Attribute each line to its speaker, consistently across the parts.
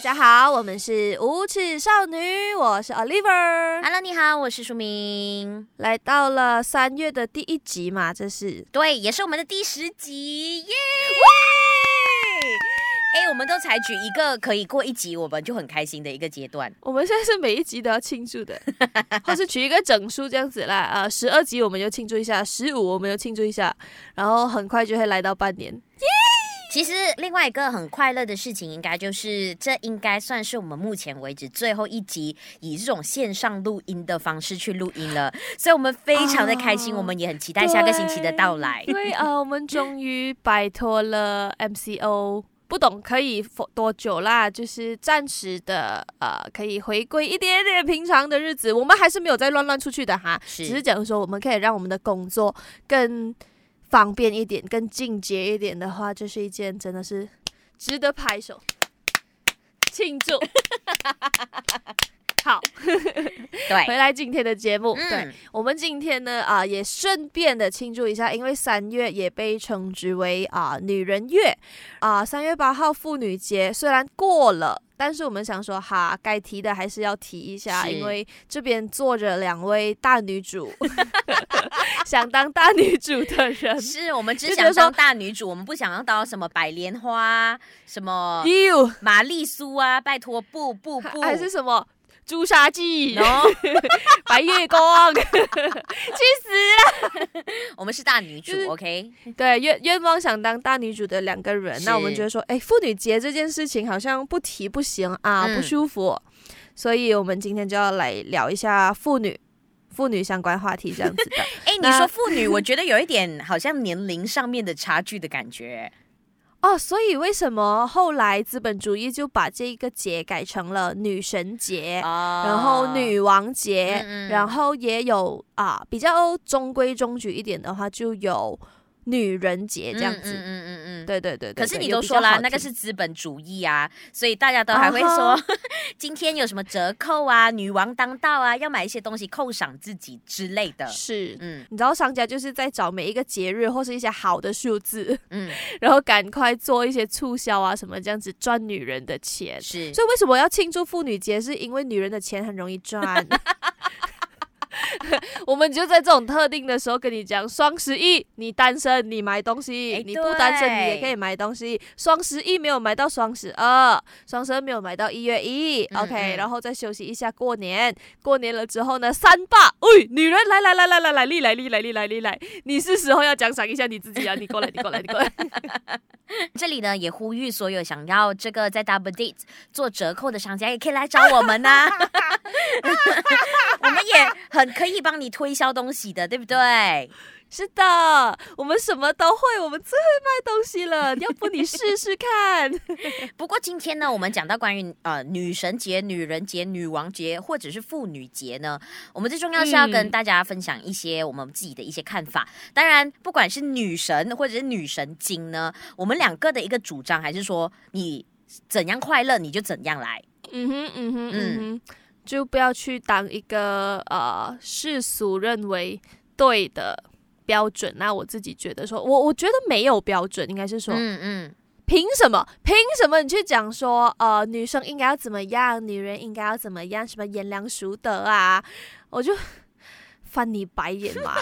Speaker 1: 大家好，我们是无耻少女，我是 Oliver。
Speaker 2: Hello，你好，我是舒明。
Speaker 1: 来到了三月的第一集嘛，这是
Speaker 2: 对，也是我们的第十集，耶！哎，我们都采取一个可以过一集我们就很开心的一个阶段。
Speaker 1: 我们现在是每一集都要庆祝的，或是取一个整数这样子啦。呃，十二集我们就庆祝一下，十五我们就庆祝一下，然后很快就会来到半年，耶！
Speaker 2: 其实另外一个很快乐的事情，应该就是这应该算是我们目前为止最后一集以这种线上录音的方式去录音了，所以我们非常的开心，哦、我们也很期待下个星期的到来。
Speaker 1: 因为呃，我们终于摆脱了 MCO，不懂可以多久啦，就是暂时的呃，可以回归一点点平常的日子。我们还是没有再乱乱出去的哈，是只是讲说我们可以让我们的工作更。方便一点，更进阶一点的话，就是一件真的是值得拍手庆祝。好，
Speaker 2: 对，
Speaker 1: 回来今天的节目，
Speaker 2: 嗯、
Speaker 1: 对。我们今天呢啊、呃，也顺便的庆祝一下，因为三月也被称之为啊、呃、女人月。啊，三、呃、月八号妇女节虽然过了。但是我们想说，哈，该提的还是要提一下，因为这边坐着两位大女主，想当大女主的人，
Speaker 2: 是我们只想当大女主，我们不想要当什么白莲花，什么玛丽苏啊，拜托，不不不，
Speaker 1: 还是什么。朱砂记，No? 白月光，去死了！
Speaker 2: 我们是大女主，
Speaker 1: 就是
Speaker 2: ，OK？
Speaker 1: 对，愿愿望想当大女主的两个人，那我们觉得说，哎，妇女节这件事情好像不提不行啊，嗯、不舒服，所以我们今天就要来聊一下妇女、妇女相关话题，这样子的。
Speaker 2: 哎，你说妇女，我觉得有一点好像年龄上面的差距的感觉。
Speaker 1: 哦，所以为什么后来资本主义就把这一个节改成了女神节，哦、然后女王节，嗯嗯然后也有啊比较中规中矩一点的话，就有。女人节这样子，嗯嗯嗯嗯，嗯对对对对。
Speaker 2: 可是你都说了，那个是资本主义啊，所以大家都还会说，uh huh. 今天有什么折扣啊，女王当道啊，要买一些东西犒赏自己之类的。
Speaker 1: 是，嗯，你知道商家就是在找每一个节日或是一些好的数字，嗯，然后赶快做一些促销啊什么这样子赚女人的钱。是，所以为什么要庆祝妇女节？是因为女人的钱很容易赚。我们就在这种特定的时候跟你讲，双十一你单身你买东西，欸、你不单身你也可以买东西。双十一没有买到双十二，双十二没有买到一月一，OK，然后再休息一下过年。过年了之后呢，三八，喂，女人来来来来来来，你来你来你来你来，你是时候要奖赏一下你自己啊！你过来你过来你过来。
Speaker 2: 这里呢也呼吁所有想要这个在 Double Date 做折扣的商家也可以来找我们呐、啊，我们也很可以帮你推销东西的，对不对？
Speaker 1: 是的，我们什么都会，我们最会卖东西了。要不你试试看？
Speaker 2: 不过今天呢，我们讲到关于呃女神节、女人节、女王节或者是妇女节呢，我们最重要是要跟大家分享一些我们自己的一些看法。嗯、当然，不管是女神或者是女神经呢，我们两个的一个主张还是说，你怎样快乐你就怎样来。
Speaker 1: 嗯哼，嗯哼，嗯哼，就不要去当一个呃世俗认为对的。标准？那我自己觉得说，我我觉得没有标准，应该是说，嗯嗯，凭什么？凭什么你去讲说，呃，女生应该要怎么样，女人应该要怎么样，什么贤良淑德啊？我就。翻你白眼嘛！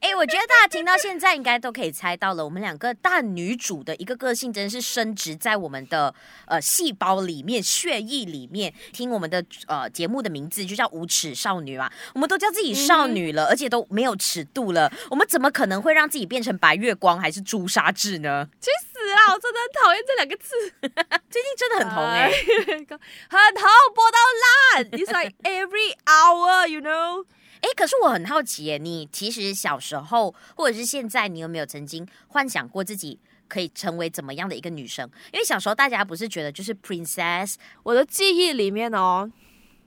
Speaker 2: 哎、欸，我觉得大家听到现在应该都可以猜到了，我们两个大女主的一个个性真的是深植在我们的呃细胞里面、血液里面。听我们的呃节目的名字就叫无耻少女嘛，我们都叫自己少女了，嗯、而且都没有尺度了，我们怎么可能会让自己变成白月光还是朱砂痣呢？
Speaker 1: 去死啊！我真的很讨厌这两个字，
Speaker 2: 最近真的很红 哎、欸，
Speaker 1: 很红，播到烂。It's like every hour, you know.
Speaker 2: 哎，可是我很好奇耶，你其实小时候或者是现在，你有没有曾经幻想过自己可以成为怎么样的一个女生？因为小时候大家不是觉得就是 princess，
Speaker 1: 我的记忆里面哦，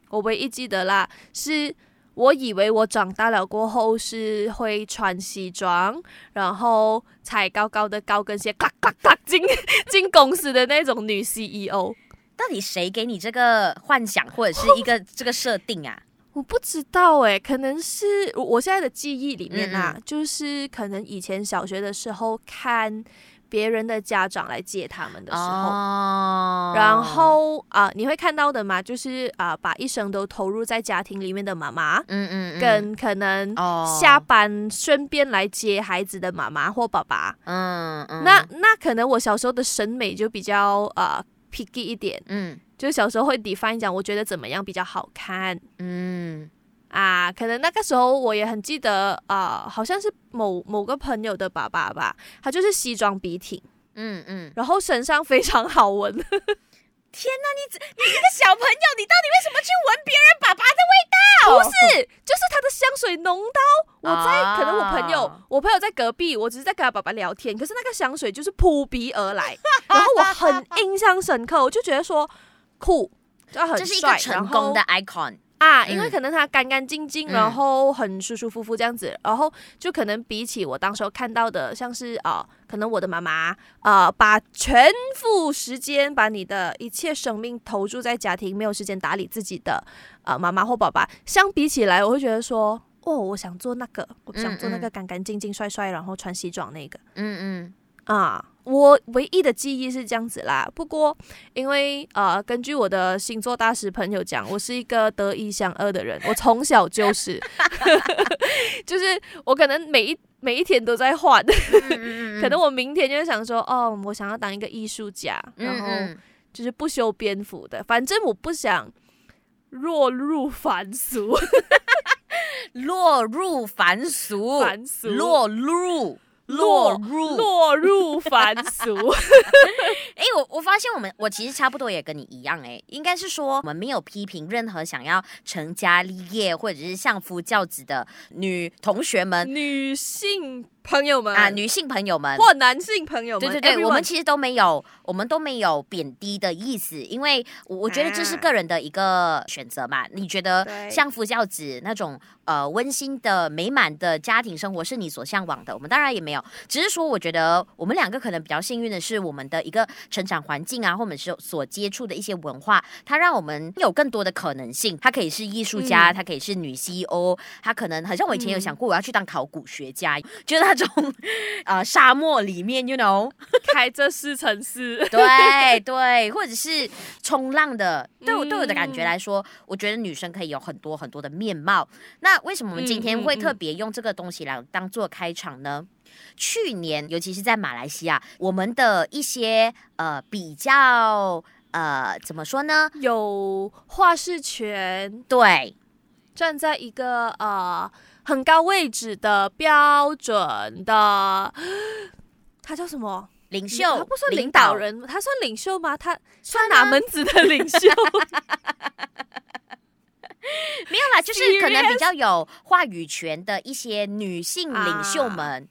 Speaker 1: 我唯一记得啦，是我以为我长大了过后是会穿西装，然后踩高高的高跟鞋，咔咔咔进进公司的那种女 CEO。
Speaker 2: 到底谁给你这个幻想或者是一个这个设定啊？
Speaker 1: 我不知道诶，可能是我现在的记忆里面啊，嗯。嗯就是可能以前小学的时候看别人的家长来接他们的时候，
Speaker 2: 哦、
Speaker 1: 然后啊、呃，你会看到的嘛，就是啊、呃，把一生都投入在家庭里面的妈妈，
Speaker 2: 嗯嗯，嗯。
Speaker 1: 跟可能下班顺便来接孩子的妈妈或爸爸，
Speaker 2: 嗯嗯，
Speaker 1: 那那可能我小时候的审美就比较呃 picky 一点，
Speaker 2: 嗯，
Speaker 1: 就小时候会 define 讲，我觉得怎么样比较好看，
Speaker 2: 嗯。
Speaker 1: 啊，可能那个时候我也很记得啊、呃，好像是某某个朋友的爸爸吧，他就是西装笔挺，
Speaker 2: 嗯嗯，
Speaker 1: 然后身上非常好闻。
Speaker 2: 天哪，你你一个小朋友，你到底为什么去闻别人爸爸的味道？
Speaker 1: 不是，就是他的香水浓到我在，
Speaker 2: 啊、
Speaker 1: 可能我朋友，我朋友在隔壁，我只是在跟他爸爸聊天，可是那个香水就是扑鼻而来，然后我很印象深刻，我就觉得说酷，就很帅，
Speaker 2: 这是一个成功的 icon。
Speaker 1: 啊，因为可能他干干净净，然后很舒舒服服这样子，嗯、然后就可能比起我当时候看到的，像是啊、呃，可能我的妈妈啊、呃，把全副时间把你的一切生命投注在家庭，没有时间打理自己的啊、呃、妈妈或爸爸，相比起来，我会觉得说，哦，我想做那个，我想做那个干干净净、帅帅，然后穿西装那个，
Speaker 2: 嗯嗯。
Speaker 1: 啊，我唯一的记忆是这样子啦。不过，因为呃，根据我的星座大师朋友讲，我是一个得一想二的人。我从小就是，就是我可能每一每一天都在换。可能我明天就想说，哦，我想要当一个艺术家，然后就是不修边幅的。反正我不想落入凡俗，
Speaker 2: 落入凡俗，
Speaker 1: 凡俗，
Speaker 2: 落入。
Speaker 1: 落入。落入。凡俗，
Speaker 2: 哎，我我发现我们我其实差不多也跟你一样，哎，应该是说我们没有批评任何想要成家立业或者是相夫教子的女同学们、
Speaker 1: 女性朋友们
Speaker 2: 啊，女性朋友们
Speaker 1: 或男性朋友们，
Speaker 2: 对对对，我们其实都没有，我们都没有贬低的意思，因为我我觉得这是个人的一个选择嘛。你觉得相夫教子那种呃温馨的美满的家庭生活是你所向往的，我们当然也没有，只是说我觉得我们两个可能比较幸运的是，我们的一个成长环境啊，或者是所接触的一些文化，它让我们有更多的可能性。它可以是艺术家，它可以是女 CEO，它可能好像我以前有想过我要去当考古学家，觉得。那种呃沙漠里面，you know，
Speaker 1: 开着四乘室，
Speaker 2: 对对，或者是冲浪的，对我对我的感觉来说，我觉得女生可以有很多很多的面貌。那为什么我们今天会特别用这个东西来当做开场呢？去年，尤其是在马来西亚，我们的一些呃比较呃怎么说呢？
Speaker 1: 有话事权，
Speaker 2: 对，
Speaker 1: 站在一个呃。很高位置的标准的，他叫什么？
Speaker 2: 领袖？
Speaker 1: 他不算领导人，他算领袖吗？他算哪门子的领袖？
Speaker 2: 没有啦，就是可能比较有话语权的一些女性领袖们。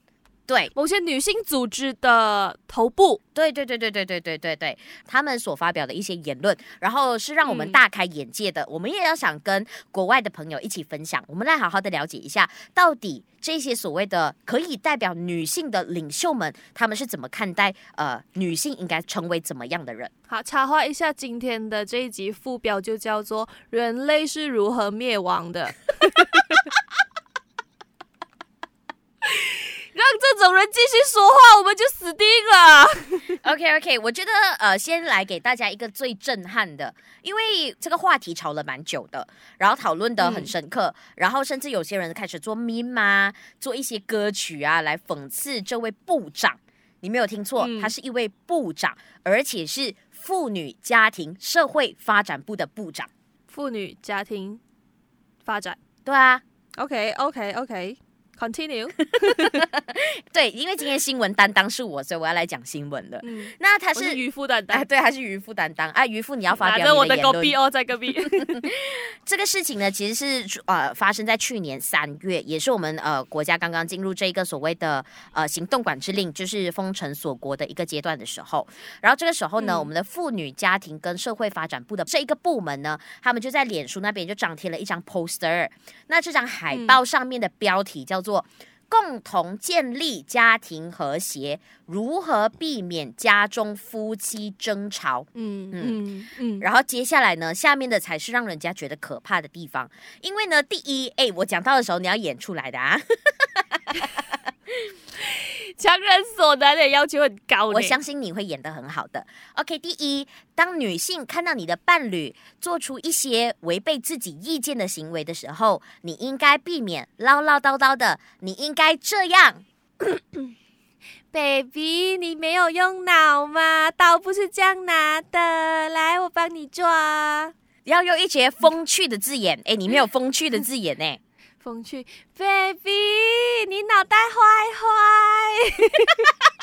Speaker 2: 啊对
Speaker 1: 某些女性组织的头部，
Speaker 2: 对对对对对对对对对，他们所发表的一些言论，然后是让我们大开眼界的。嗯、我们也要想跟国外的朋友一起分享，我们来好好的了解一下，到底这些所谓的可以代表女性的领袖们，他们是怎么看待呃女性应该成为怎么样的人？
Speaker 1: 好，插话一下，今天的这一集副标就叫做“人类是如何灭亡的”。让这种人继续说话，我们就死定了。
Speaker 2: OK OK，我觉得呃，先来给大家一个最震撼的，因为这个话题吵了蛮久的，然后讨论的很深刻，嗯、然后甚至有些人开始做 meme 啊，做一些歌曲啊，来讽刺这位部长。你没有听错，嗯、他是一位部长，而且是妇女家庭社会发展部的部长。
Speaker 1: 妇女家庭发展，
Speaker 2: 对啊。
Speaker 1: OK OK OK。Continue，
Speaker 2: 对，因为今天新闻担当是我，所以我要来讲新闻的。嗯，那他是
Speaker 1: 渔夫担当，
Speaker 2: 啊，对，他是渔夫担当啊。渔夫，你要发表你的言论。
Speaker 1: 我的隔壁哦，在隔壁。
Speaker 2: 这个事情呢，其实是呃发生在去年三月，也是我们呃国家刚刚进入这一个所谓的呃行动管制令，就是封城锁国的一个阶段的时候。然后这个时候呢，嗯、我们的妇女家庭跟社会发展部的这一个部门呢，他们就在脸书那边就张贴了一张 poster。那这张海报上面的标题叫做。共同建立家庭和谐，如何避免家中夫妻争吵？嗯嗯嗯，嗯然后接下来呢，下面的才是让人家觉得可怕的地方。因为呢，第一，哎，我讲到的时候你要演出来的啊。
Speaker 1: 强人所难的要求很高，
Speaker 2: 我相信你会演得很好的。OK，第一，当女性看到你的伴侣做出一些违背自己意见的行为的时候，你应该避免唠唠叨叨的，你应该这样，
Speaker 1: Baby，你没有用脑吗？刀不是这样拿的，来，我帮你抓。
Speaker 2: 要用一些风趣的字眼，哎，你没有风趣的字眼呢。
Speaker 1: 风趣，baby，你脑袋坏坏，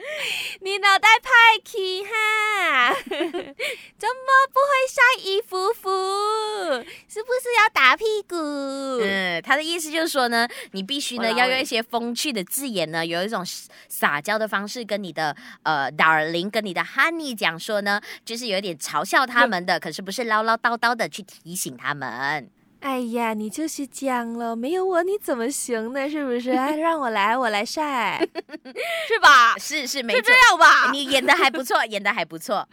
Speaker 1: 你脑袋派气哈，怎么不会晒衣服服？是不是要打屁股？
Speaker 2: 嗯，他的意思就是说呢，你必须呢要用一些风趣的字眼呢，有一种撒娇的方式跟你的呃 darling，跟你的 honey 讲说呢，就是有一点嘲笑他们的，可是不是唠唠叨叨的去提醒他们。
Speaker 1: 哎呀，你就是讲了，没有我你怎么行呢？是不是？哎让我来，我来晒，是吧？
Speaker 2: 是是没
Speaker 1: 错，这样吧？
Speaker 2: 你演的还不错，演的还不错，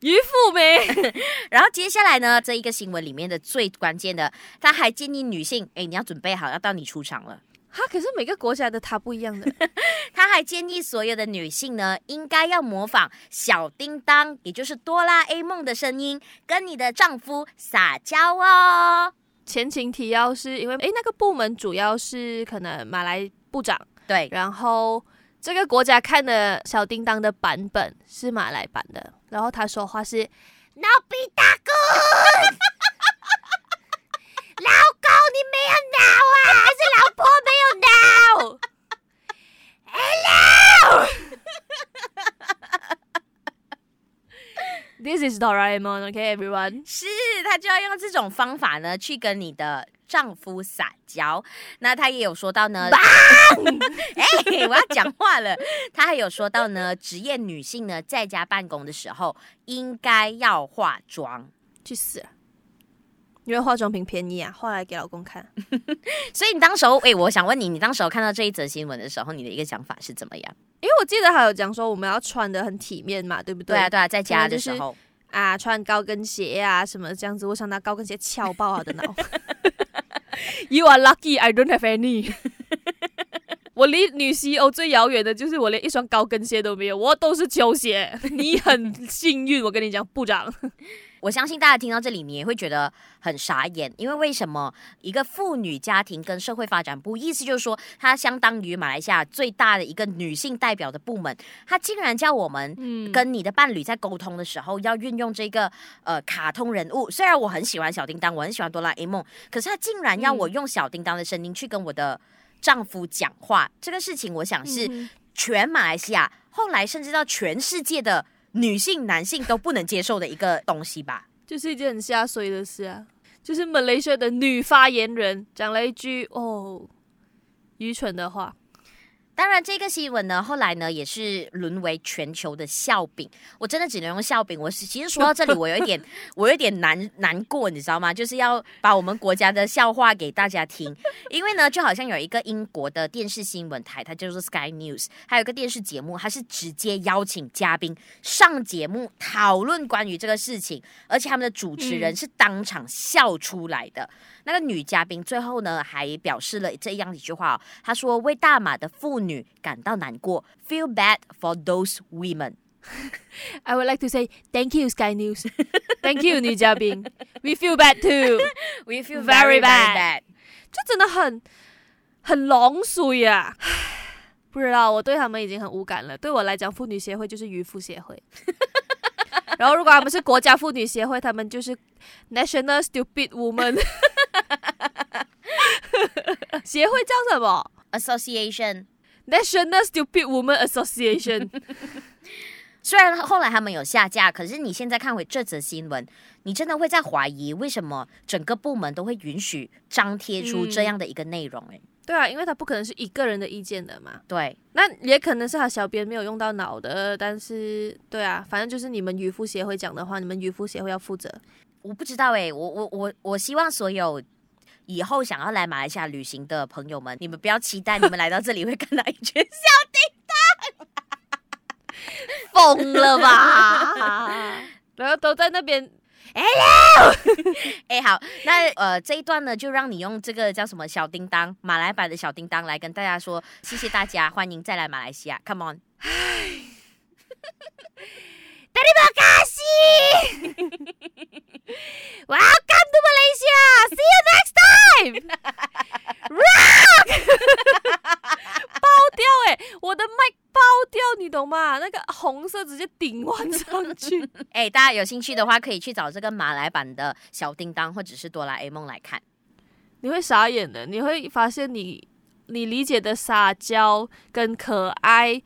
Speaker 1: 于富美。
Speaker 2: 然后接下来呢，这一个新闻里面的最关键的，他还建议女性，哎，你要准备好，要到你出场了。
Speaker 1: 哈，可是每个国家的他不一样的。
Speaker 2: 他还建议所有的女性呢，应该要模仿小叮当，也就是哆啦 A 梦的声音，跟你的丈夫撒娇哦。
Speaker 1: 前情提要是因为，诶，那个部门主要是可能马来部长
Speaker 2: 对，
Speaker 1: 然后这个国家看的小叮当的版本是马来版的，然后他说话是老比大哥，老公你没有脑啊，还是老婆没有脑？Hello。This is Doraemon, OK, everyone。
Speaker 2: 是，他就要用这种方法呢，去跟你的丈夫撒娇。那她也有说到呢，哎、欸，我要讲话了。她还有说到呢，职业女性呢，在家办公的时候应该要化妆。
Speaker 1: 去死！因为化妆品便宜啊，化来给老公看。
Speaker 2: 所以你当时候，哎、欸，我想问你，你当时候看到这一则新闻的时候，你的一个想法是怎么样？
Speaker 1: 因为我记得还有讲说我们要穿的很体面嘛，对不对？
Speaker 2: 对啊，对啊，在家的时候、就是、
Speaker 1: 啊，穿高跟鞋啊什么这样子。我想拿高跟鞋敲爆他的脑。You are lucky, I don't have any。我离女 CEO 最遥远的就是我连一双高跟鞋都没有，我都是球鞋。你很幸运，我跟你讲，部长。
Speaker 2: 我相信大家听到这里，你也会觉得很傻眼，因为为什么一个妇女家庭跟社会发展部，意思就是说，它相当于马来西亚最大的一个女性代表的部门，它竟然叫我们跟你的伴侣在沟通的时候要运用这个呃卡通人物。虽然我很喜欢小叮当，我很喜欢哆啦 A 梦，可是他竟然要我用小叮当的声音去跟我的丈夫讲话，这个事情我想是全马来西亚，后来甚至到全世界的。女性、男性都不能接受的一个东西吧，
Speaker 1: 就是一件很下水的事啊。就是马来西亚的女发言人讲了一句哦，愚蠢的话。
Speaker 2: 当然，这个新闻呢，后来呢也是沦为全球的笑柄。我真的只能用笑柄。我是其实说到这里，我有一点，我有点难难过，你知道吗？就是要把我们国家的笑话给大家听。因为呢，就好像有一个英国的电视新闻台，它叫做 Sky News，还有一个电视节目，它是直接邀请嘉宾上节目讨论关于这个事情，而且他们的主持人是当场笑出来的。嗯、那个女嘉宾最后呢，还表示了这样一句话，她说：“为大马的妇女。”感到难过，feel bad for those women.
Speaker 1: I would like to say thank you, Sky News. Thank you，女嘉宾。We feel bad too.
Speaker 2: We feel very, bad.
Speaker 1: 就真的很很狼水呀！不知道，我对他们已经很无感了。对我来讲，妇女协会就是渔夫协会。然后，如果他们是国家妇女协会，他们就是 National Stupid Woman。协会叫什么
Speaker 2: ？Association。
Speaker 1: National Stupid Woman Association，
Speaker 2: 虽然后来他们有下架，可是你现在看回这则新闻，你真的会在怀疑为什么整个部门都会允许张贴出这样的一个内容？哎，
Speaker 1: 对啊，因为他不可能是一个人的意见的嘛。
Speaker 2: 对，
Speaker 1: 那也可能是他小编没有用到脑的，但是对啊，反正就是你们渔夫协会讲的话，你们渔夫协会要负责。
Speaker 2: 我不知道哎，我我我我希望所有。以后想要来马来西亚旅行的朋友们，你们不要期待你们来到这里会看到一群小叮当，
Speaker 1: 疯了吧？然后都在那边
Speaker 2: Hello，哎，好，那呃这一段呢，就让你用这个叫什么小叮当，马来版的小叮当来跟大家说，谢谢大家，欢迎再来马来西亚，Come on。Terima kasih Welcome to Malaysia. See you next time. Rock，
Speaker 1: 爆掉哎、欸，我的麦爆掉，你懂吗？那个红色直接顶完上去。
Speaker 2: 哎、欸，大家有兴趣的话，可以去找这个马来版的小叮当或者是哆啦 A 梦来看。
Speaker 1: 你会傻眼的，你会发现你你理解的撒娇跟可爱，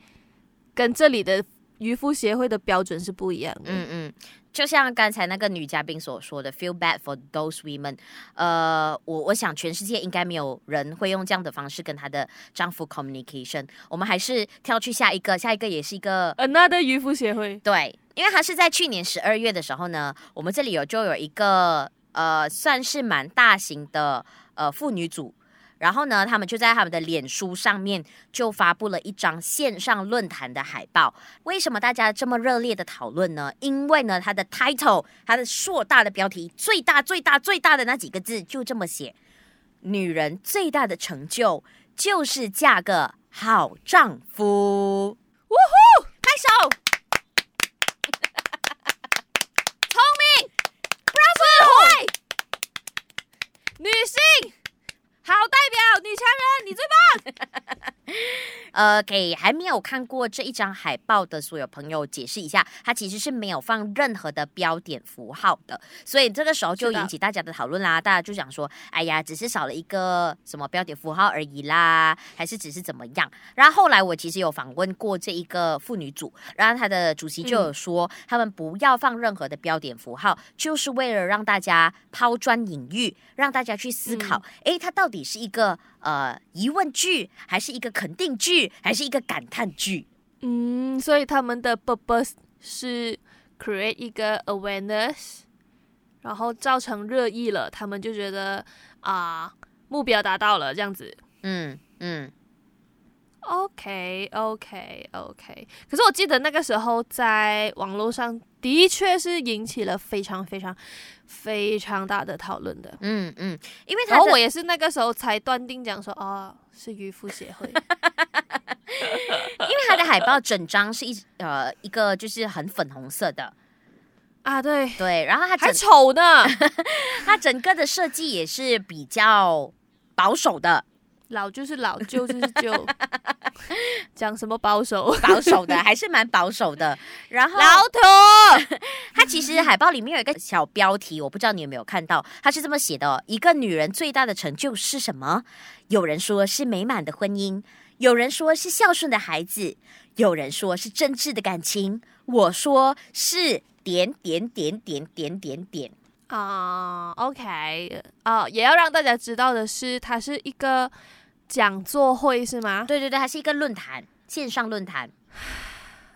Speaker 1: 跟这里的。渔夫协会的标准是不一样的。
Speaker 2: 嗯嗯，就像刚才那个女嘉宾所说的，feel bad for those women。呃，我我想全世界应该没有人会用这样的方式跟她的丈夫 communication。我们还是跳去下一个，下一个也是一个
Speaker 1: another 渔夫协会。
Speaker 2: 对，因为他是在去年十二月的时候呢，我们这里有就有一个呃，算是蛮大型的呃妇女组。然后呢，他们就在他们的脸书上面就发布了一张线上论坛的海报。为什么大家这么热烈的讨论呢？因为呢，它的 title，它的硕大的标题，最大最大最大的那几个字就这么写：女人最大的成就就是嫁个好丈夫。呜呼，拍手！聪明，Bravo，
Speaker 1: 女性。好代表女强人，你最棒。
Speaker 2: 呃，给还没有看过这一张海报的所有朋友解释一下，它其实是没有放任何的标点符号的，所以这个时候就引起大家的讨论啦。大家就想说，哎呀，只是少了一个什么标点符号而已啦，还是只是怎么样？然后后来我其实有访问过这一个妇女组，然后他的主席就有说，嗯、他们不要放任何的标点符号，就是为了让大家抛砖引玉，让大家去思考，哎、嗯，他到底。是一个呃疑问句，还是一个肯定句，还是一个感叹句？
Speaker 1: 嗯，所以他们的 purpose 是 create 一个 awareness，然后造成热议了，他们就觉得啊、呃、目标达到了这样子。嗯嗯，OK OK OK。可是我记得那个时候在网络上的确是引起了非常非常。非常大的讨论的，
Speaker 2: 嗯嗯，因为他
Speaker 1: 然后我也是那个时候才断定讲说，哦，是渔夫协会，
Speaker 2: 因为他的海报整张是一呃一个就是很粉红色的
Speaker 1: 啊，对
Speaker 2: 对，然后他
Speaker 1: 还丑呢，
Speaker 2: 他整个的设计也是比较保守的。
Speaker 1: 老就是老，旧就是旧，讲什么保守？
Speaker 2: 保守的 还是蛮保守的。然后
Speaker 1: 老土，
Speaker 2: 它其实海报里面有一个小标题，我不知道你有没有看到，它是这么写的哦：一个女人最大的成就是什么？有人说是美满的婚姻，有人说是孝顺的孩子，有人说是真挚的感情，我说是点点点点点点点。
Speaker 1: 啊、uh,，OK，啊、uh,，也要让大家知道的是，它是一个。讲座会是吗？
Speaker 2: 对对对，它是一个论坛，线上论坛。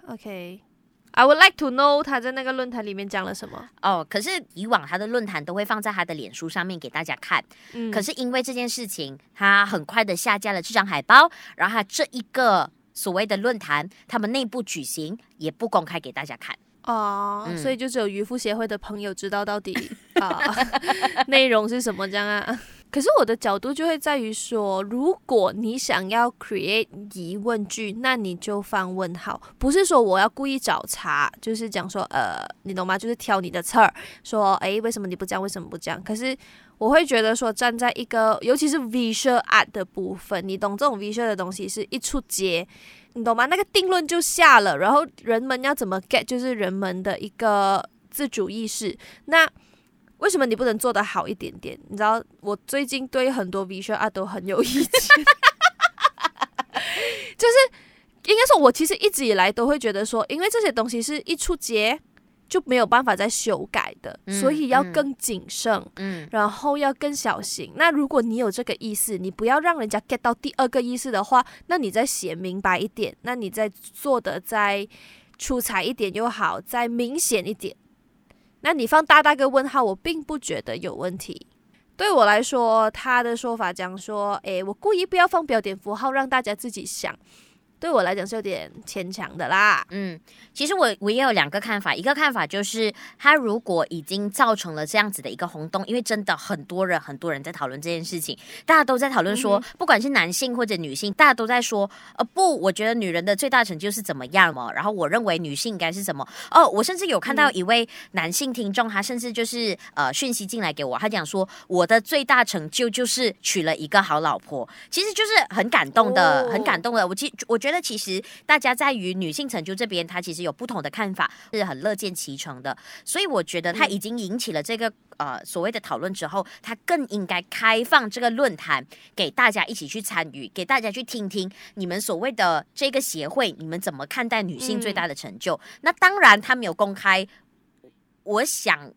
Speaker 1: OK，I would like to know 他在那个论坛里面讲了什么。
Speaker 2: 哦，可是以往他的论坛都会放在他的脸书上面给大家看。嗯，可是因为这件事情，他很快的下架了这张海报，然后他这一个所谓的论坛，他们内部举行也不公开给大家看。
Speaker 1: 哦，嗯、所以就只有渔夫协会的朋友知道到底啊 内容是什么这样啊。可是我的角度就会在于说，如果你想要 create 疑问句，那你就放问号，不是说我要故意找茬，就是讲说，呃，你懂吗？就是挑你的刺儿，说，诶，为什么你不这样？为什么不这样？可是我会觉得说，站在一个，尤其是 visual art 的部分，你懂这种 visual 的东西是一出街，你懂吗？那个定论就下了，然后人们要怎么 get，就是人们的一个自主意识，那。为什么你不能做的好一点点？你知道，我最近对很多 visual art 都很有意见，就是应该说，我其实一直以来都会觉得说，因为这些东西是一出街就没有办法再修改的，嗯、所以要更谨慎，嗯，然后要更小心。那如果你有这个意思，你不要让人家 get 到第二个意思的话，那你再写明白一点，那你再做的再出彩一点又好，再明显一点。那你放大大个问号，我并不觉得有问题。对我来说，他的说法讲说，诶，我故意不要放标点符号，让大家自己想。对我来讲是有点牵强的啦。
Speaker 2: 嗯，其实我我也有两个看法，一个看法就是，他如果已经造成了这样子的一个轰动，因为真的很多人很多人在讨论这件事情，大家都在讨论说，嗯、不管是男性或者女性，大家都在说，呃，不，我觉得女人的最大成就是怎么样嘛，然后我认为女性应该是什么？哦，我甚至有看到一位男性听众，他甚至就是呃讯息进来给我，他讲说，我的最大成就就是娶了一个好老婆，其实就是很感动的，哦、很感动的。我其我觉得。觉得其实大家在于女性成就这边，他其实有不同的看法，是很乐见其成的。所以我觉得他已经引起了这个呃所谓的讨论之后，他更应该开放这个论坛给大家一起去参与，给大家去听听你们所谓的这个协会，你们怎么看待女性最大的成就？嗯、那当然他没有公开，我想。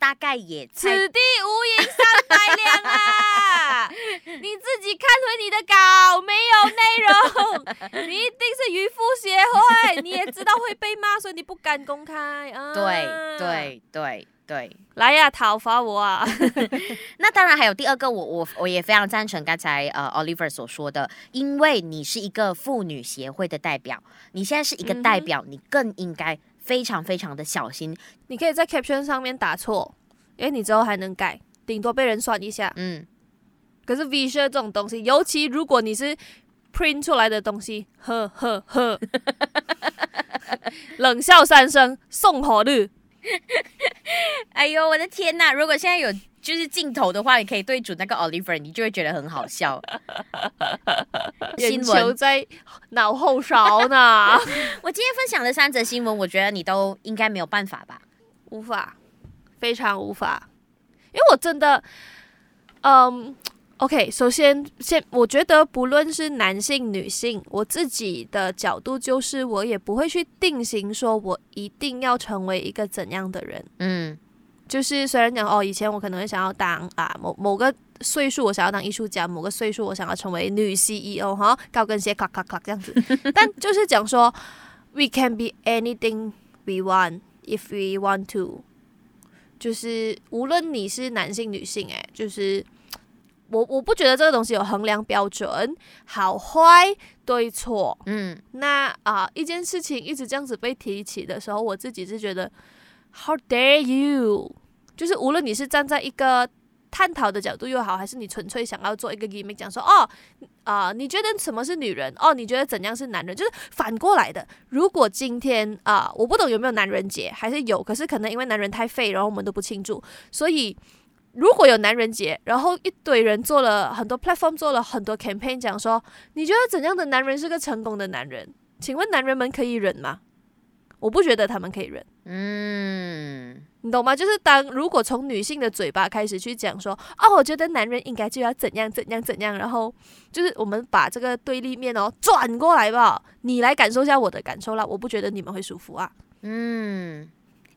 Speaker 2: 大概也此
Speaker 1: 地无银三百两啊！你自己看回你的稿，没有内容，你一定是渔夫协会，你也知道会被骂，所以你不敢公开啊！
Speaker 2: 对对对对，
Speaker 1: 来呀，讨伐我啊！
Speaker 2: 那当然还有第二个，我我我也非常赞成刚才呃 Oliver 所说的，因为你是一个妇女协会的代表，你现在是一个代表，嗯、你更应该。非常非常的小心，
Speaker 1: 你可以在 caption 上面打错，因为你之后还能改，顶多被人算一下。嗯，可是 visual 这种东西，尤其如果你是 print 出来的东西，呵呵呵，冷笑三声，送火绿。
Speaker 2: 哎呦，我的天呐！如果现在有。就是镜头的话，你可以对准那个 Oliver，你就会觉得很好笑。
Speaker 1: 眼球在脑后勺呢。
Speaker 2: 我今天分享的三则新闻，我觉得你都应该没有办法吧？
Speaker 1: 无法，非常无法，因为我真的，嗯，OK，首先先，我觉得不论是男性女性，我自己的角度就是，我也不会去定型，说我一定要成为一个怎样的人。嗯。就是虽然讲哦，以前我可能会想要当啊某某个岁数，我想要当艺术家；某个岁数，我想要成为女 CEO 哈，高跟鞋咔咔咔这样子。但就是讲说，we can be anything we want if we want to。就是无论你是男性女性，诶，就是我我不觉得这个东西有衡量标准，好坏对错。嗯，那啊一件事情一直这样子被提起的时候，我自己是觉得，How dare you！就是无论你是站在一个探讨的角度又好，还是你纯粹想要做一个 gimmick 讲说哦啊、你觉得什么是女人？哦，你觉得怎样是男人？就是反过来的。如果今天啊、我不懂有没有男人节，还是有，可是可能因为男人太废，然后我们都不庆祝。所以如果有男人节，然后一堆人做了很多 platform，做了很多 campaign，讲说你觉得怎样的男人是个成功的男人？请问男人们可以忍吗？我不觉得他们可以忍。嗯。你懂吗？就是当如果从女性的嘴巴开始去讲说，哦，我觉得男人应该就要怎样怎样怎样，然后就是我们把这个对立面哦转过来吧，你来感受一下我的感受啦，我不觉得你们会舒服啊。嗯。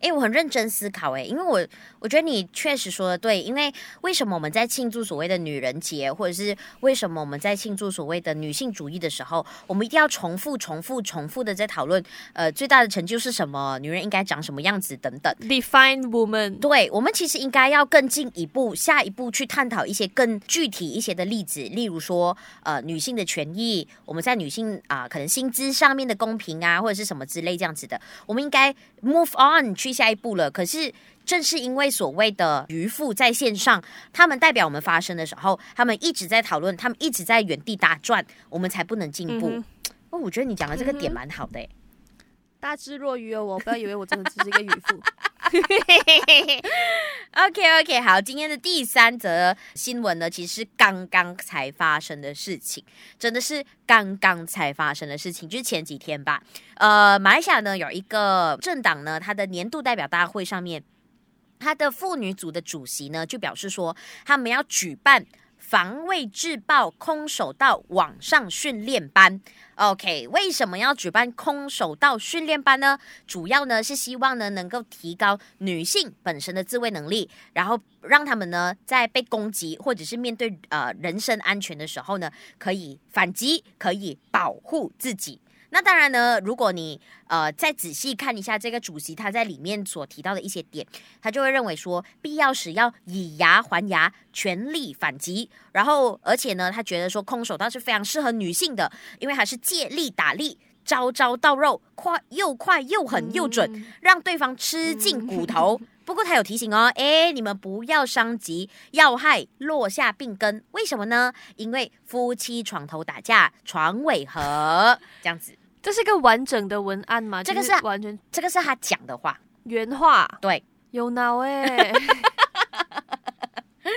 Speaker 2: 哎，我很认真思考诶，因为我我觉得你确实说的对，因为为什么我们在庆祝所谓的女人节，或者是为什么我们在庆祝所谓的女性主义的时候，我们一定要重复、重复、重复的在讨论，呃，最大的成就是什么？女人应该长什么样子等等。
Speaker 1: Define woman。
Speaker 2: 对，我们其实应该要更进一步，下一步去探讨一些更具体一些的例子，例如说，呃，女性的权益，我们在女性啊、呃，可能薪资上面的公平啊，或者是什么之类这样子的，我们应该 move on 去。下一步了，可是正是因为所谓的渔夫在线上，他们代表我们发声的时候，他们一直在讨论，他们一直在原地打转，我们才不能进步。嗯、哦，我觉得你讲的这个点蛮好的，嗯，
Speaker 1: 大智若愚哦，我不要以为我真的只是一个渔夫。
Speaker 2: OK OK，好，今天的第三则新闻呢，其实是刚刚才发生的事情，真的是刚刚才发生的事情，就是前几天吧。呃，马来西亚呢有一个政党呢，它的年度代表大会上面，它的妇女组的主席呢就表示说，他们要举办。防卫自爆空手道网上训练班，OK，为什么要举办空手道训练班呢？主要呢是希望呢能够提高女性本身的自卫能力，然后让他们呢在被攻击或者是面对呃人身安全的时候呢，可以反击，可以保护自己。那当然呢，如果你呃再仔细看一下这个主席他在里面所提到的一些点，他就会认为说，必要时要以牙还牙，全力反击。然后，而且呢，他觉得说空手道是非常适合女性的，因为还是借力打力，招招到肉，快又快又狠又准，让对方吃尽骨头。不过他有提醒哦，哎，你们不要伤及要害，落下病根。为什么呢？因为夫妻床头打架，床尾和，这样子。
Speaker 1: 这是一个完整的文案吗？
Speaker 2: 这个是
Speaker 1: 完全，
Speaker 2: 这个是他讲的话，
Speaker 1: 原话。
Speaker 2: 对，
Speaker 1: 有脑哎。Oh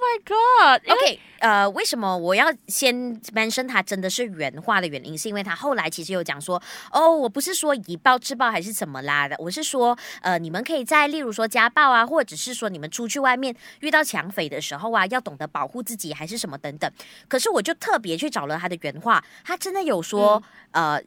Speaker 1: my God！OK，、
Speaker 2: 呃，为什么我要先 mention 他真的是原话的原因，是因为他后来其实有讲说，哦，我不是说以暴制暴还是怎么啦的，我是说，呃，你们可以在例如说家暴啊，或者是说你们出去外面遇到抢匪的时候啊，要懂得保护自己，还是什么等等。可是我就特别去找了他的原话，他真的有说，嗯、呃。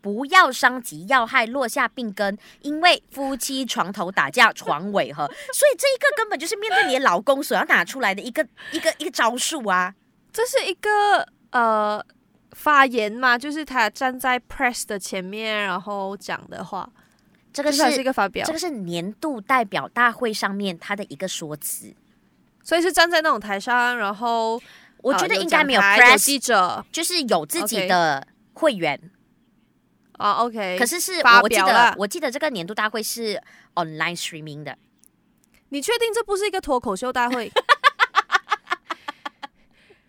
Speaker 2: 不要伤及要害，落下病根，因为夫妻床头打架，床尾和，所以这一个根本就是面对你的老公所要拿出来的一个 一个一个招数啊！
Speaker 1: 这是一个呃发言嘛，就是他站在 press 的前面，然后讲的话，
Speaker 2: 这个是，
Speaker 1: 是，一个发表，
Speaker 2: 这个是年度代表大会上面他的一个说辞，
Speaker 1: 所以是站在那种台上，然后
Speaker 2: 我觉得应该没有 press
Speaker 1: 有记者，
Speaker 2: 就是有自己的会员。Okay.
Speaker 1: 啊、oh，OK，
Speaker 2: 可是是我记得，我记得这个年度大会是 online streaming 的。
Speaker 1: 你确定这不是一个脱口秀大会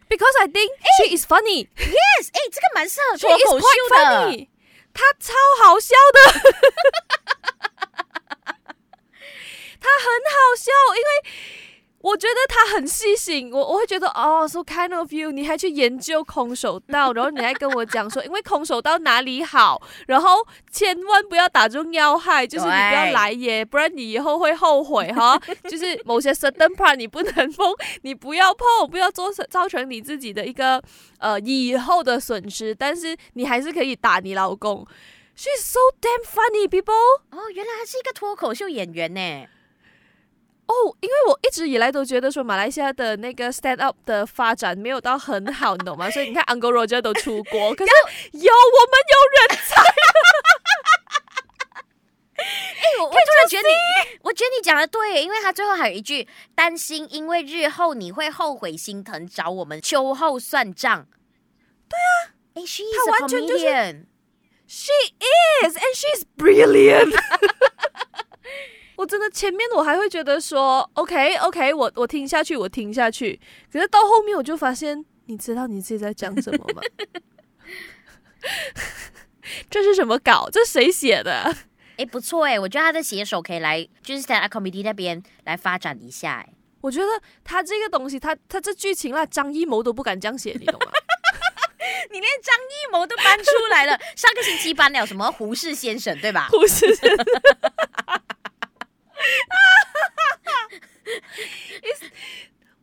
Speaker 1: ？Because I think she is funny.
Speaker 2: Yes，哎，这个蛮适合 脱口秀的。
Speaker 1: 他超好笑的，他很好笑，因为。我觉得他很细心，我我会觉得哦，so kind of you，你还去研究空手道，然后你还跟我讲说，因为空手道哪里好，然后千万不要打中要害，就是你不要来耶，不然你以后会后悔哈。就是某些 certain part 你不能碰，你不要碰，不要做造成你自己的一个呃以后的损失，但是你还是可以打你老公。She's so damn funny, people。
Speaker 2: 哦，原来他是一个脱口秀演员呢。
Speaker 1: 哦，因为我一直以来都觉得说马来西亚的那个 stand up 的发展没有到很好，你懂吗？所以你看 Uncle Roger 都出国，可是有我们有人才。
Speaker 2: 哎、欸，我我突然觉得你，我觉得你讲的对，因为他最后还有一句担心，因为日后你会后悔心疼，找我们秋后算账。
Speaker 1: 对啊，
Speaker 2: 哎、欸、，she is a comedian，she
Speaker 1: is and she's brilliant。我真的前面我还会觉得说，OK OK，我我听下去，我听下去。可是到后面我就发现，你知道你自己在讲什么吗？这是什么稿？这是谁写的？
Speaker 2: 哎，不错哎，我觉得他的写手可以来，就是在 comedy 那边来发展一下。哎，
Speaker 1: 我觉得他这个东西，他他这剧情啊，张艺谋都不敢这样写，你懂吗？
Speaker 2: 你连张艺谋都搬出来了。上个星期搬了什么胡适先生，对吧？
Speaker 1: 胡适先生。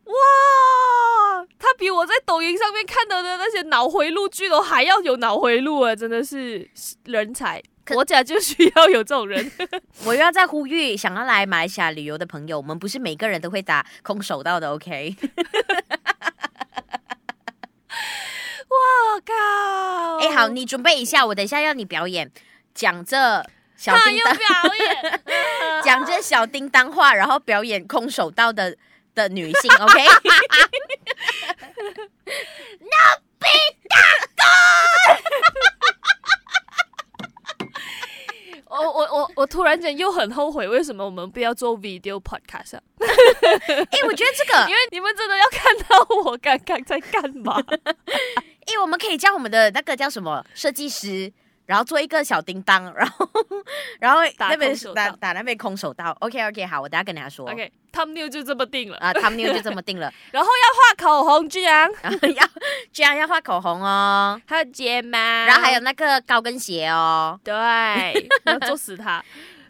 Speaker 1: 哇，他比我在抖音上面看到的那些脑回路剧都还要有脑回路啊！真的是人才，国家就需要有这种人。
Speaker 2: 我又要再呼吁，想要来马来西亚旅游的朋友，我们不是每个人都会打空手道的，OK？
Speaker 1: 哇靠！
Speaker 2: 哎，好，你准备一下，我等一下要你表演，讲这。小叮当
Speaker 1: 表演，
Speaker 2: 讲着小叮当话，然后表演空手道的的女性，OK？那比大哥，
Speaker 1: 我我我我突然间又很后悔，为什么我们不要做 video podcast？哎、
Speaker 2: 欸，我觉得这个，
Speaker 1: 因为你们真的要看到我刚刚在干嘛？哎、
Speaker 2: 欸，我们可以叫我们的那个叫什么设计师。然后做一个小叮当，然后然后那边打打那边空手道。OK OK，好，我等下跟大家说。
Speaker 1: OK，thumbnail 就这么定了
Speaker 2: 啊，thumbnail 就这么定了。
Speaker 1: 然后要画口红，居然，
Speaker 2: 要居然要画口红哦，
Speaker 1: 还有睫毛，
Speaker 2: 然后还有那个高跟鞋哦。
Speaker 1: 对，要做死他。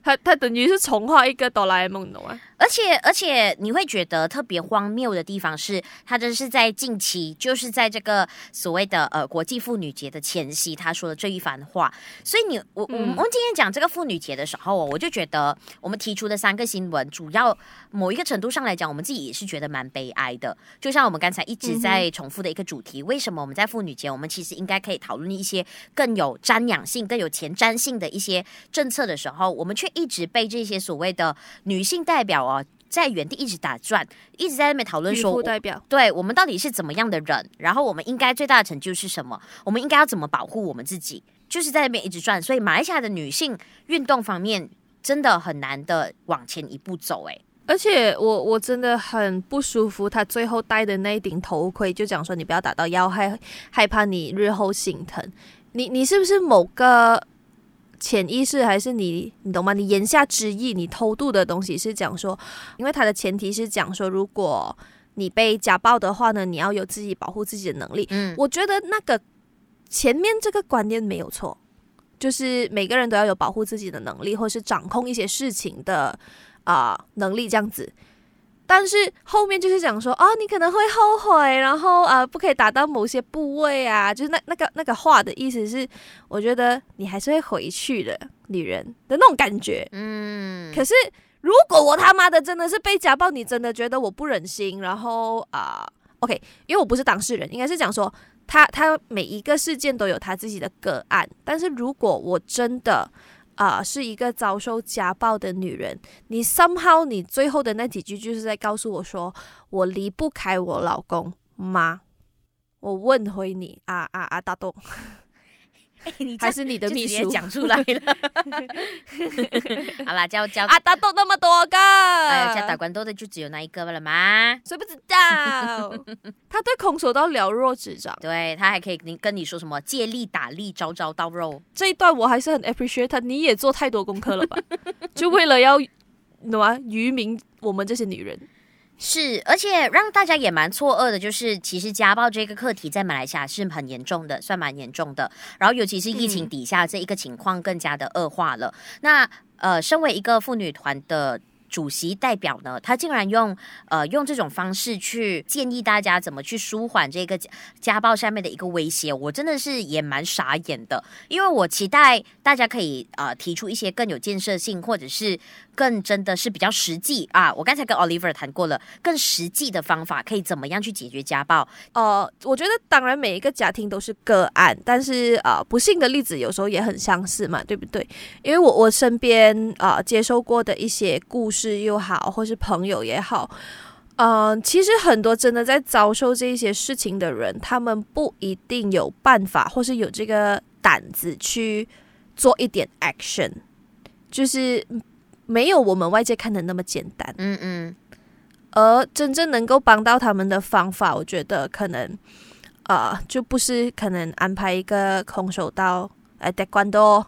Speaker 1: 他他等于是重画一个哆啦 A 梦，你懂吗？
Speaker 2: 而且而且你会觉得特别荒谬的地方是，他这是在近期，就是在这个所谓的呃国际妇女节的前夕，他说的这一番话。所以你我、嗯、我们今天讲这个妇女节的时候，我就觉得我们提出的三个新闻，主要某一个程度上来讲，我们自己也是觉得蛮悲哀的。就像我们刚才一直在重复的一个主题，嗯、为什么我们在妇女节，我们其实应该可以讨论一些更有瞻仰性、更有前瞻性的一些政策的时候，我们却一直被这些所谓的女性代表哦。在原地一直打转，一直在那边讨论说，
Speaker 1: 代表
Speaker 2: 对我们到底是怎么样的人，然后我们应该最大的成就是什么？我们应该要怎么保护我们自己？就是在那边一直转。所以马来西亚的女性运动方面真的很难的往前一步走，哎，
Speaker 1: 而且我我真的很不舒服，她最后戴的那一顶头盔，就讲说你不要打到腰，害害怕你日后心疼。你你是不是某个？潜意识还是你，你懂吗？你言下之意，你偷渡的东西是讲说，因为它的前提是讲说，如果你被家暴的话呢，你要有自己保护自己的能力。嗯，我觉得那个前面这个观念没有错，就是每个人都要有保护自己的能力，或是掌控一些事情的啊、呃、能力这样子。但是后面就是讲说，哦，你可能会后悔，然后啊、呃，不可以打到某些部位啊，就是那那个那个话的意思是，我觉得你还是会回去的，女人的那种感觉。嗯。可是如果我他妈的真的是被家暴，你真的觉得我不忍心，然后啊、呃，OK，因为我不是当事人，应该是讲说他他每一个事件都有他自己的个案，但是如果我真的。啊、是一个遭受家暴的女人。你 somehow 你最后的那几句就是在告诉我说，我离不开我老公吗？我问回你，啊啊啊，大东。哎，你还是你的秘书
Speaker 2: 讲出来了。好啦，叫叫
Speaker 1: 啊，大豆那么多个，
Speaker 2: 哎呀，加打官斗的就只有那一个了吗？
Speaker 1: 谁不知道？他对空手道了若指掌，
Speaker 2: 对他还可以跟跟你说什么借力打力，招招到肉。
Speaker 1: 这一段我还是很 appreciate 他，你也做太多功课了吧？就为了要，懂吗？愚民我们这些女人。
Speaker 2: 是，而且让大家也蛮错愕的，就是其实家暴这个课题在马来西亚是很严重的，算蛮严重的。然后尤其是疫情底下，这一个情况更加的恶化了。嗯、那呃，身为一个妇女团的主席代表呢，他竟然用呃用这种方式去建议大家怎么去舒缓这个家暴下面的一个威胁，我真的是也蛮傻眼的，因为我期待大家可以呃提出一些更有建设性，或者是。更真的是比较实际啊！我刚才跟 Oliver 谈过了，更实际的方法可以怎么样去解决家暴？
Speaker 1: 呃，我觉得当然每一个家庭都是个案，但是呃，不幸的例子有时候也很相似嘛，对不对？因为我我身边啊、接受过的一些故事又好，或是朋友也好，嗯、呃，其实很多真的在遭受这一些事情的人，他们不一定有办法，或是有这个胆子去做一点 action，就是。没有我们外界看的那么简单，嗯嗯，而真正能够帮到他们的方法，我觉得可能，呃，就不是可能安排一个空手道，呃，Taekwondo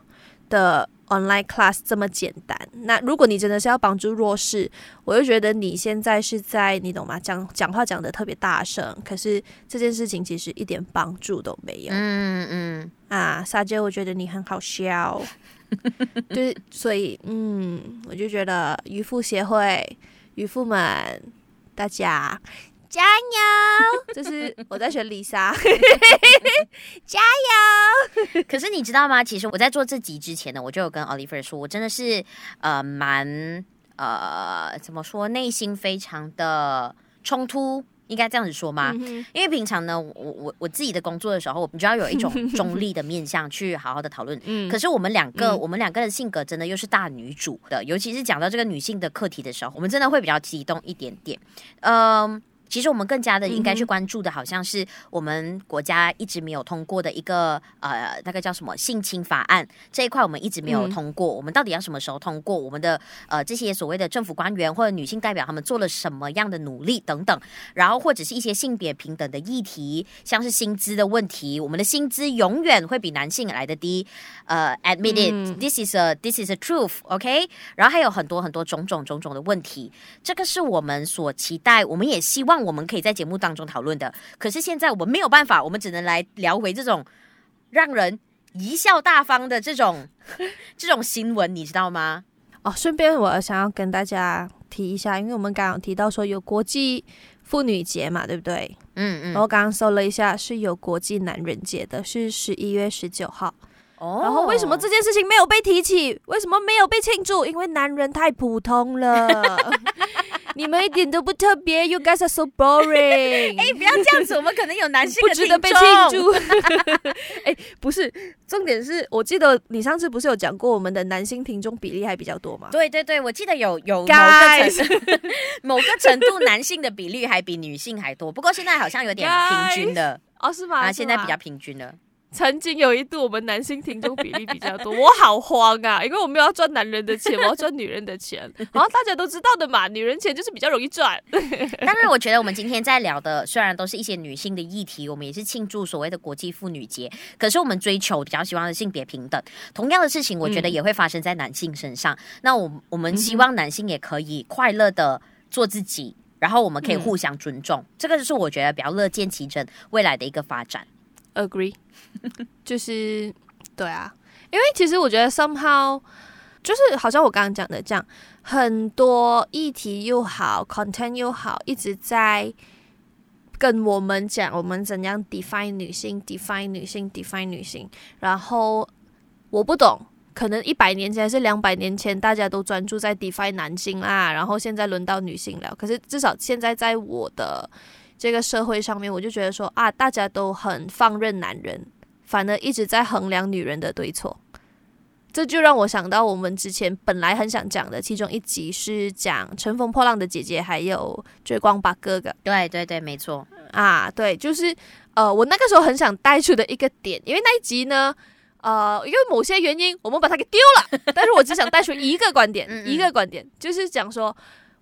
Speaker 1: 的 online class 这么简单。那如果你真的是要帮助弱势，我就觉得你现在是在，你懂吗？讲讲话讲得特别大声，可是这件事情其实一点帮助都没有。嗯嗯，啊，莎姐，我觉得你很好笑。就是，所以嗯，我就觉得渔夫协会渔夫们，大家加油！这是我在选丽莎，加油！
Speaker 2: 可是你知道吗？其实我在做这集之前呢，我就有跟 Oliver 说，我真的是呃蛮呃怎么说，内心非常的冲突。应该这样子说吗？嗯、因为平常呢，我我我自己的工作的时候，你就要有一种中立的面向去好好的讨论。嗯、可是我们两个，嗯、我们两个的性格真的又是大女主的，尤其是讲到这个女性的课题的时候，我们真的会比较激动一点点。嗯。其实我们更加的应该去关注的，好像是我们国家一直没有通过的一个呃，那个叫什么性侵法案这一块，我们一直没有通过。我们到底要什么时候通过？我们的呃这些所谓的政府官员或者女性代表，他们做了什么样的努力等等？然后或者是一些性别平等的议题，像是薪资的问题，我们的薪资永远会比男性来的低。呃，admit it，this is a this is a truth，OK？然后还有很多很多种种种种的问题，这个是我们所期待，我们也希望。我们可以在节目当中讨论的，可是现在我们没有办法，我们只能来聊回这种让人贻笑大方的这种 这种新闻，你知道吗？
Speaker 1: 哦，顺便我想要跟大家提一下，因为我们刚刚提到说有国际妇女节嘛，对不对？
Speaker 2: 嗯嗯。
Speaker 1: 然后刚刚搜了一下，是有国际男人节的，是十一月十九号。
Speaker 2: 哦。
Speaker 1: 然后为什么这件事情没有被提起？为什么没有被庆祝？因为男人太普通了。你们一点都不特别，You guys are so boring。
Speaker 2: 哎，不要这样子，我们可能有男性
Speaker 1: 不值得被庆祝。哎，不是，重点是我记得你上次不是有讲过，我们的男性听众比例还比较多吗？
Speaker 2: 对对对，我记得有有某个程某个程度男性的比例还比女性还多，不过现在好像有点平均的
Speaker 1: 哦，是吗？
Speaker 2: 啊，现在比较平均了。
Speaker 1: 曾经有一度，我们男性听众比例比较多，我好慌啊，因为我没有要赚男人的钱，我要赚女人的钱。然后大家都知道的嘛，女人钱就是比较容易赚。
Speaker 2: 当然，我觉得我们今天在聊的虽然都是一些女性的议题，我们也是庆祝所谓的国际妇女节，可是我们追求比较希望的性别平等。同样的事情，我觉得也会发生在男性身上。嗯、那我我们希望男性也可以快乐的做自己，然后我们可以互相尊重，嗯、这个就是我觉得比较乐见其成未来的一个发展。
Speaker 1: Agree，就是对啊，因为其实我觉得 somehow 就是好像我刚刚讲的这样，很多议题又好，content 又好，一直在跟我们讲我们怎样 define 女性，define 女性，define 女性。然后我不懂，可能一百年前还是两百年前，大家都专注在 define 男性啦，然后现在轮到女性了。可是至少现在在我的这个社会上面，我就觉得说啊，大家都很放任男人，反而一直在衡量女人的对错。这就让我想到我们之前本来很想讲的其中一集是讲《乘风破浪的姐姐》，还有《追光吧哥哥》。
Speaker 2: 对对对，没错
Speaker 1: 啊，对，就是呃，我那个时候很想带出的一个点，因为那一集呢，呃，因为某些原因，我们把它给丢了。但是我只想带出一个观点，一个观点，就是讲说。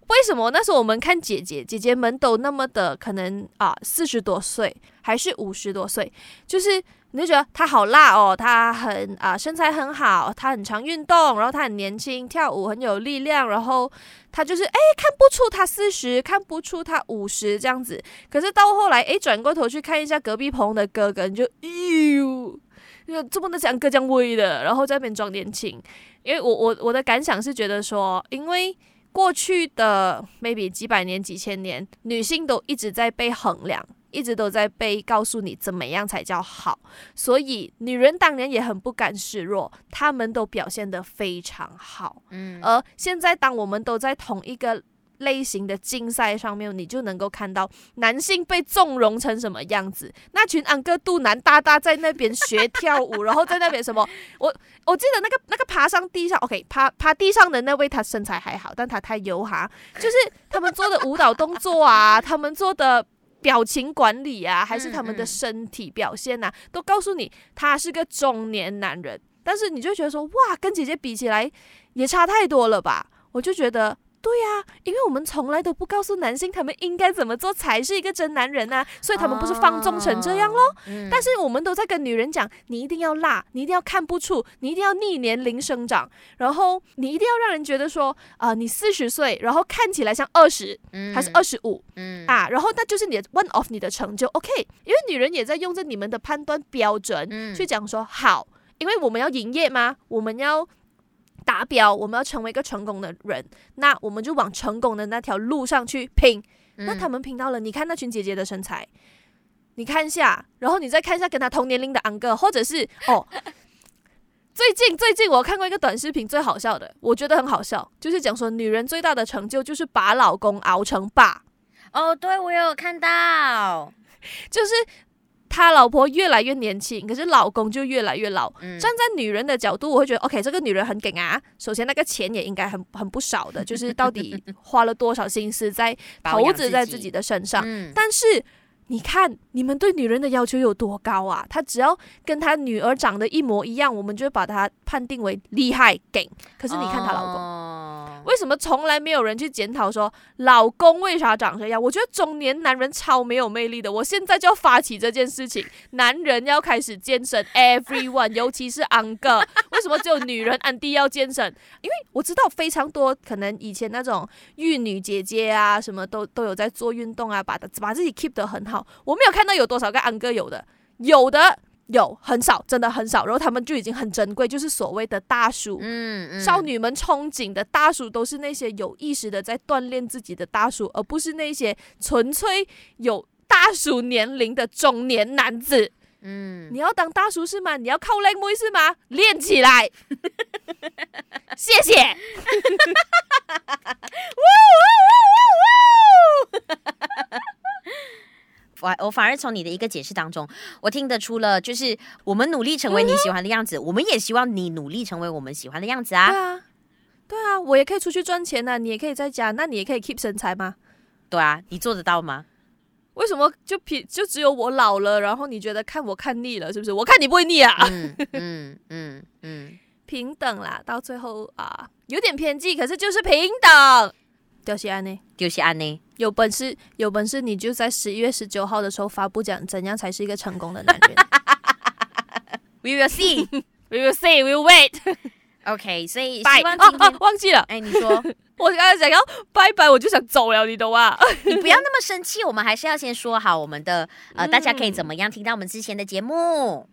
Speaker 1: 为什么那时候我们看姐姐姐姐们都那么的可能啊四十多岁还是五十多岁，就是你就觉得她好辣哦，她很啊身材很好，她很常运动，然后她很年轻，跳舞很有力量，然后她就是哎看不出她四十，看不出她五十这样子。可是到后来哎转过头去看一下隔壁棚的哥哥，你就哎呦，就这么的像哥这样威的，然后在那边装年轻。因为我我我的感想是觉得说，因为。过去的 maybe 几百年、几千年，女性都一直在被衡量，一直都在被告诉你怎么样才叫好，所以女人当年也很不甘示弱，她们都表现得非常好。嗯，而现在当我们都在同一个。类型的竞赛上面，你就能够看到男性被纵容成什么样子。那群安哥肚腩大大在那边学跳舞，然后在那边什么？我我记得那个那个爬上地上，OK，爬爬地上的那位，他身材还好，但他太油哈。就是他们做的舞蹈动作啊，他们做的表情管理啊，还是他们的身体表现啊，都告诉你他是个中年男人。但是你就觉得说，哇，跟姐姐比起来也差太多了吧？我就觉得。对呀、啊，因为我们从来都不告诉男性他们应该怎么做才是一个真男人呐、啊，所以他们不是放纵成这样咯。哦嗯、但是我们都在跟女人讲，你一定要辣，你一定要看不出，你一定要逆年龄生长，然后你一定要让人觉得说啊、呃，你四十岁，然后看起来像二十、嗯，还是二十五，啊，然后那就是你的 one of 你的成就，OK？因为女人也在用着你们的判断标准、嗯、去讲说好，因为我们要营业吗？我们要。达标，我们要成为一个成功的人，那我们就往成功的那条路上去拼。嗯、那他们拼到了，你看那群姐姐的身材，你看一下，然后你再看一下跟他同年龄的安哥，或者是 哦，最近最近我看过一个短视频，最好笑的，我觉得很好笑，就是讲说女人最大的成就就是把老公熬成爸。
Speaker 2: 哦，对，我有看到，
Speaker 1: 就是。他老婆越来越年轻，可是老公就越来越老。嗯、站在女人的角度，我会觉得，OK，这个女人很给啊。首先，那个钱也应该很很不少的，就是到底花了多少心思在 投资在自己的身上。嗯、但是。你看，你们对女人的要求有多高啊？她只要跟她女儿长得一模一样，我们就会把她判定为厉害、gay。可是你看她老公，哦、为什么从来没有人去检讨说老公为啥长这样？我觉得中年男人超没有魅力的。我现在就要发起这件事情，男人要开始健身，everyone，尤其是安哥，为什么只有女人安迪要健身？因为我知道非常多，可能以前那种玉女姐姐啊，什么都都有在做运动啊，把把自己 keep 得很好。我没有看到有多少个安哥有的，有的有很少，真的很少。然后他们就已经很珍贵，就是所谓的大叔。
Speaker 2: 嗯嗯，
Speaker 1: 少女们憧憬的大叔都是那些有意识的在锻炼自己的大叔，而不是那些纯粹有大叔年龄的中年男子。
Speaker 2: 嗯，
Speaker 1: 你要当大叔是吗？你要靠靓妹是吗？练起来，谢谢。
Speaker 2: 我我反而从你的一个解释当中，我听得出了，就是我们努力成为你喜欢的样子，嗯、我们也希望你努力成为我们喜欢的样子啊。
Speaker 1: 对啊，对啊，我也可以出去赚钱呢、啊，你也可以在家，那你也可以 keep 身材吗？
Speaker 2: 对啊，你做得到吗？
Speaker 1: 为什么就平就只有我老了，然后你觉得看我看腻了，是不是？我看你不会腻啊。
Speaker 2: 嗯嗯嗯嗯，
Speaker 1: 平等啦，到最后啊，有点偏激，可是就是平等。就是安呢，
Speaker 2: 就是安呢。
Speaker 1: 有本事，有本事，你就在十一月十九号的时候发布讲怎样才是一个成功的男人。
Speaker 2: We will see,
Speaker 1: we will see, we will wait.
Speaker 2: OK，所以
Speaker 1: 拜
Speaker 2: 希望今天
Speaker 1: 哦哦，忘记了。
Speaker 2: 哎，你说，
Speaker 1: 我刚才想要拜拜，我就想走了，你懂吗？
Speaker 2: 你不要那么生气，我们还是要先说好我们的呃，大家可以怎么样听到我们之前的节目？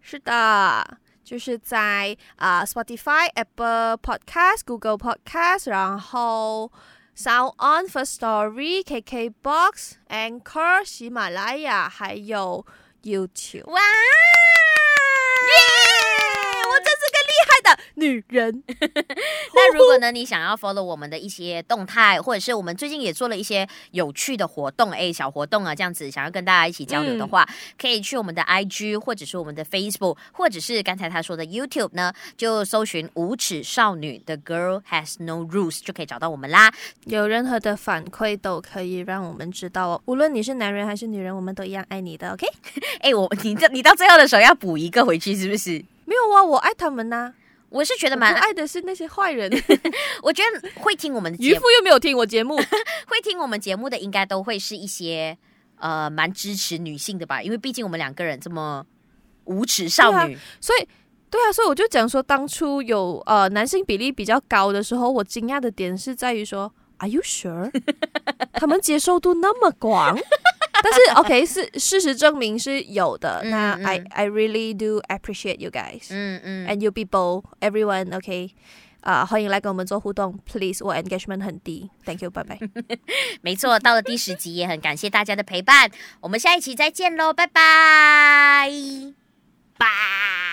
Speaker 1: 是的。就是在啊、uh, Spotify、Apple Podcast、Google Podcast，然后 Sound On、First Story、KKBox、Anchor、喜马拉雅，还有 YouTube。哇！女人，
Speaker 2: 那如果呢，你想要 follow 我们的一些动态，或者是我们最近也做了一些有趣的活动，哎，小活动啊，这样子想要跟大家一起交流的话，嗯、可以去我们的 IG，或者是我们的 Facebook，或者是刚才他说的 YouTube 呢，就搜寻无耻少女 The Girl Has No Rules 就可以找到我们啦。
Speaker 1: 有任何的反馈都可以让我们知道哦，无论你是男人还是女人，我们都一样爱你的。OK？
Speaker 2: 哎，我你这你到最后的时候要补一个回去，是不是？
Speaker 1: 没有啊，我爱他们呐、啊。
Speaker 2: 我是觉得蛮
Speaker 1: 爱的是那些坏人，
Speaker 2: 我觉得会听我们的节目，
Speaker 1: 渔夫又没有听我节目，
Speaker 2: 会听我们节目的应该都会是一些呃蛮支持女性的吧，因为毕竟我们两个人这么无耻少女，
Speaker 1: 啊、所以对啊，所以我就讲说当初有呃男性比例比较高的时候，我惊讶的点是在于说，Are you sure？他们接受度那么广。但是，OK，是事实证明是有的。嗯、那 I I really do appreciate you guys，
Speaker 2: 嗯嗯
Speaker 1: ，and you people，everyone，OK，啊，欢迎来跟我们做互动，please，我 engagement 很低，Thank you，拜拜。
Speaker 2: 没错，到了第十集，也很感谢大家的陪伴，我们下一期再见喽，拜拜，拜。